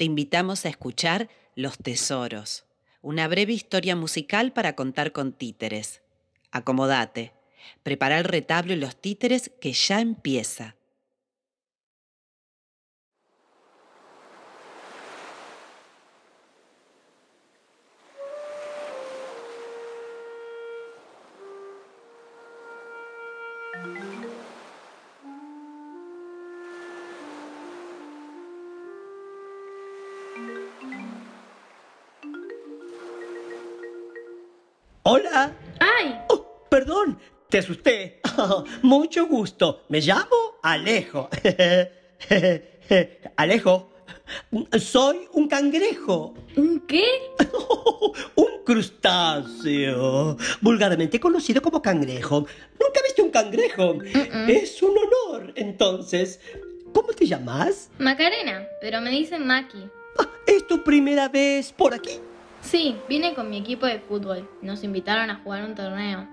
te invitamos a escuchar Los Tesoros, una breve historia musical para contar con títeres. Acomodate, prepara el retablo y los títeres que ya empieza. Hola. ¡Ay! Oh, perdón, te asusté. mucho gusto. Me llamo Alejo. Alejo, soy un cangrejo. ¿Un qué? un crustáceo, vulgarmente conocido como cangrejo. ¿Nunca viste un cangrejo? Es un honor, entonces. ¿Cómo te llamas? Macarena, pero me dicen Maki. Ah, ¿Es tu primera vez por aquí? Sí, vine con mi equipo de fútbol. Nos invitaron a jugar un torneo.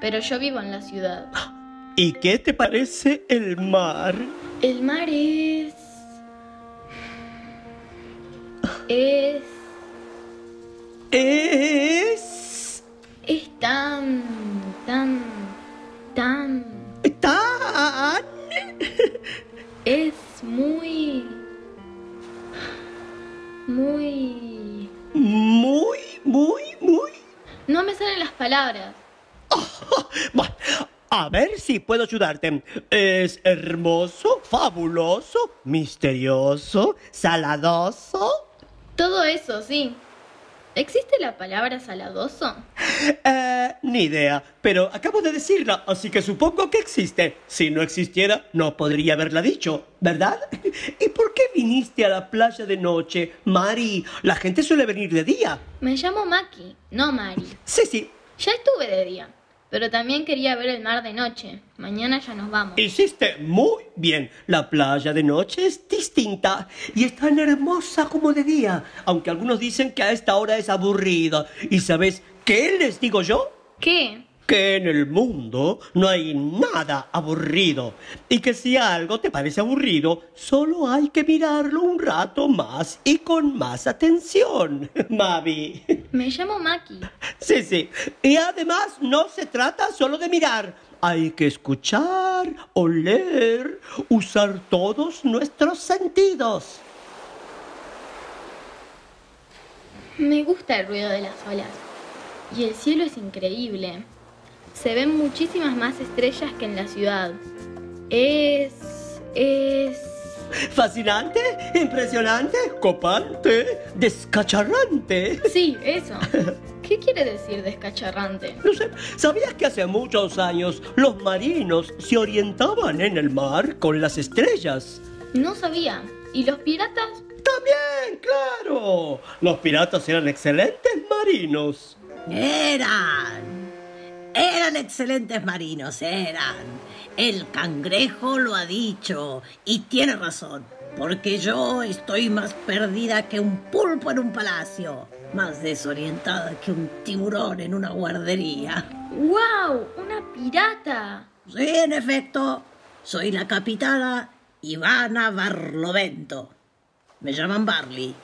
Pero yo vivo en la ciudad. ¿Y qué te parece el mar? El mar es... Es... Es... palabras. Bueno, a ver si puedo ayudarte. Es hermoso, fabuloso, misterioso, saladoso. Todo eso, sí. ¿Existe la palabra saladoso? Eh, ni idea, pero acabo de decirla, así que supongo que existe. Si no existiera, no podría haberla dicho, ¿verdad? ¿Y por qué viniste a la playa de noche, Mari? La gente suele venir de día. Me llamo Maki, no Mari. Sí, sí. Ya estuve de día, pero también quería ver el mar de noche. Mañana ya nos vamos. Hiciste muy bien. La playa de noche es distinta y es tan hermosa como de día, aunque algunos dicen que a esta hora es aburrida. ¿Y sabes qué les digo yo? ¿Qué? Que en el mundo no hay nada aburrido y que si algo te parece aburrido, solo hay que mirarlo un rato más y con más atención, Mavi. Me llamo Maki. Sí, sí. Y además no se trata solo de mirar. Hay que escuchar, oler, usar todos nuestros sentidos. Me gusta el ruido de las olas. Y el cielo es increíble. Se ven muchísimas más estrellas que en la ciudad. Es... es... Fascinante, impresionante, copante, descacharrante. Sí, eso. ¿Qué quiere decir descacharrante? No sé, ¿sabías que hace muchos años los marinos se orientaban en el mar con las estrellas? No sabía. ¿Y los piratas? También, claro. Los piratas eran excelentes marinos. Eran. Excelentes marinos, eran. El cangrejo lo ha dicho y tiene razón, porque yo estoy más perdida que un pulpo en un palacio, más desorientada que un tiburón en una guardería. ¡Wow! ¡Una pirata! Sí, en efecto, soy la capitana Ivana Barlovento. Me llaman Barley.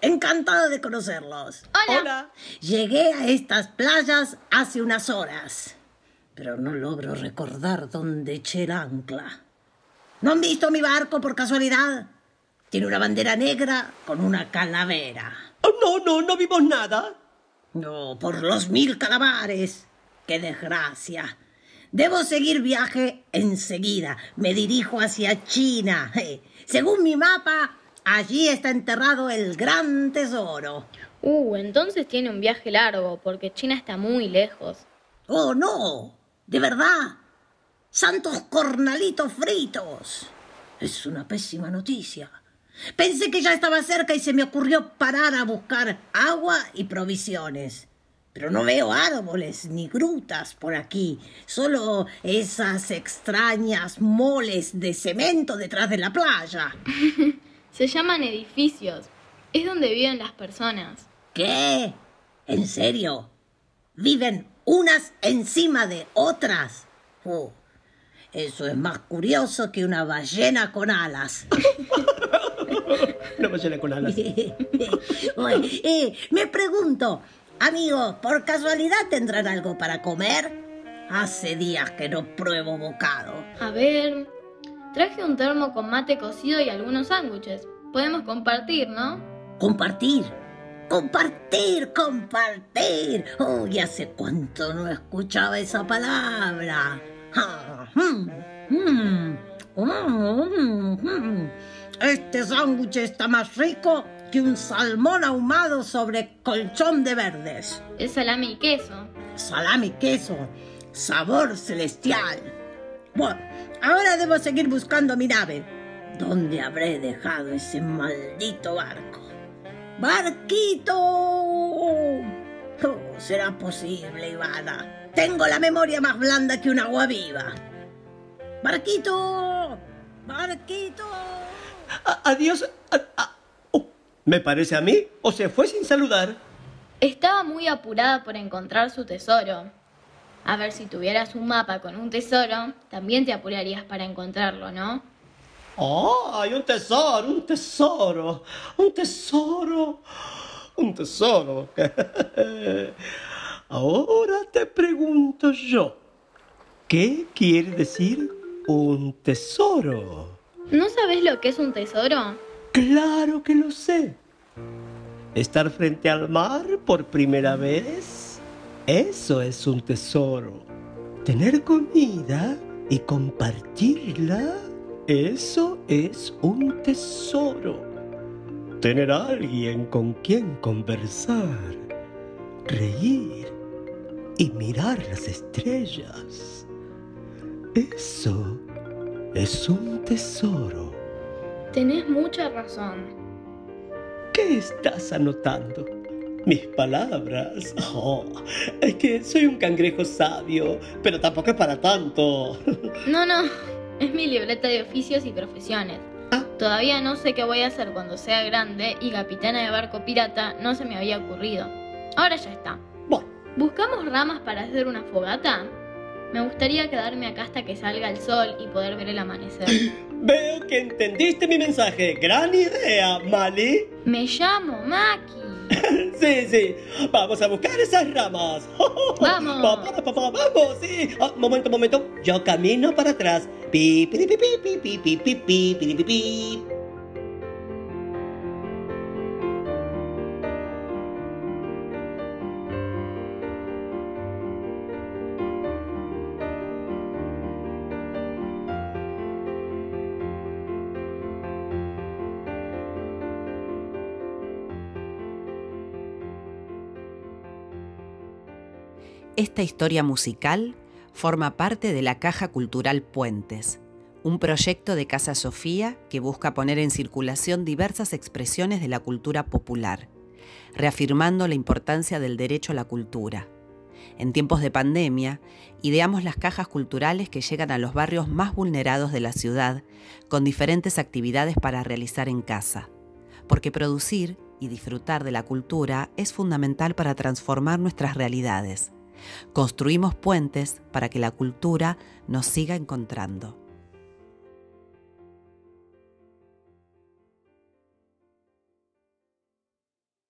Encantada de conocerlos. Hola. Hola. Llegué a estas playas hace unas horas, pero no logro recordar dónde eché el ancla. ¿No han visto mi barco por casualidad? Tiene una bandera negra con una calavera. Oh, no, no, no vimos nada. No, por los mil calamares. ¡Qué desgracia! Debo seguir viaje enseguida. Me dirijo hacia China. Eh, Según mi mapa, allí está enterrado el gran tesoro. Uh, entonces tiene un viaje largo, porque China está muy lejos. ¡Oh, no! ¿De verdad? ¡Santos cornalitos fritos! Es una pésima noticia. Pensé que ya estaba cerca y se me ocurrió parar a buscar agua y provisiones. Pero no veo árboles ni grutas por aquí, solo esas extrañas moles de cemento detrás de la playa. Se llaman edificios. Es donde viven las personas. ¿Qué? ¿En serio? ¿Viven unas encima de otras? Oh, eso es más curioso que una ballena con alas. Una ballena con alas. Eh, me pregunto, amigos, ¿por casualidad tendrán algo para comer? Hace días que no pruebo bocado. A ver, traje un termo con mate cocido y algunos sándwiches. Podemos compartir, ¿no? Compartir. Compartir, compartir. Uy, hace cuánto no escuchaba esa palabra. Ah, mm, mm, mm, mm. Este sándwich está más rico que un salmón ahumado sobre colchón de verdes. Es salami y queso. Salami y queso. Sabor celestial. Bueno, ahora debo seguir buscando mi nave. ¿Dónde habré dejado ese maldito barco? ¡Barquito! ¿Cómo será posible, Ivana? Tengo la memoria más blanda que un agua viva. ¡Barquito! ¡Barquito! A- adiós. a- a- oh, ¿Me parece a mí? ¿O se fue sin saludar? Estaba muy apurada por encontrar su tesoro. A ver, si tuvieras un mapa con un tesoro, también te apurarías para encontrarlo, ¿no? ¡Oh, hay un tesoro, un tesoro! ¡Un tesoro! ¡Un tesoro! Ahora te pregunto yo, ¿qué quiere decir un tesoro? ¿No sabes lo que es un tesoro? Claro que lo sé. Estar frente al mar por primera vez, eso es un tesoro. Tener comida y compartirla, eso es un tesoro. Tener a alguien con quien conversar, reír y mirar las estrellas, eso es un tesoro. Tenés mucha razón. ¿Qué estás anotando? Mis palabras. Oh, es que soy un cangrejo sabio, pero tampoco es para tanto. No, no, es mi libreta de oficios y profesiones. Ah. Todavía no sé qué voy a hacer cuando sea grande y capitana de barco pirata no se me había ocurrido. Ahora ya está. Bueno, ¿Buscamos ramas para hacer una fogata? Me gustaría quedarme acá hasta que salga el sol y poder ver el amanecer. veo que entendiste mi mensaje. Gran idea, Mali. Me llamo Maki. Sí, sí. Vamos a buscar esas ramas. Vamos. Pa, pa, pa, pa, Vamos, sí. Ah, momento, momento. Yo camino para atrás. Pi, pi, pi, pi, pi, pi, pi, pi, pi, pi, pi, pi. Esta historia musical forma parte de la Caja Cultural Puentes, un proyecto de Casa Sofía que busca poner en circulación diversas expresiones de la cultura popular, reafirmando la importancia del derecho a la cultura. En tiempos de pandemia, ideamos las cajas culturales que llegan a los barrios más vulnerados de la ciudad, con diferentes actividades para realizar en casa, porque producir y disfrutar de la cultura es fundamental para transformar nuestras realidades. Construimos puentes para que la cultura nos siga encontrando.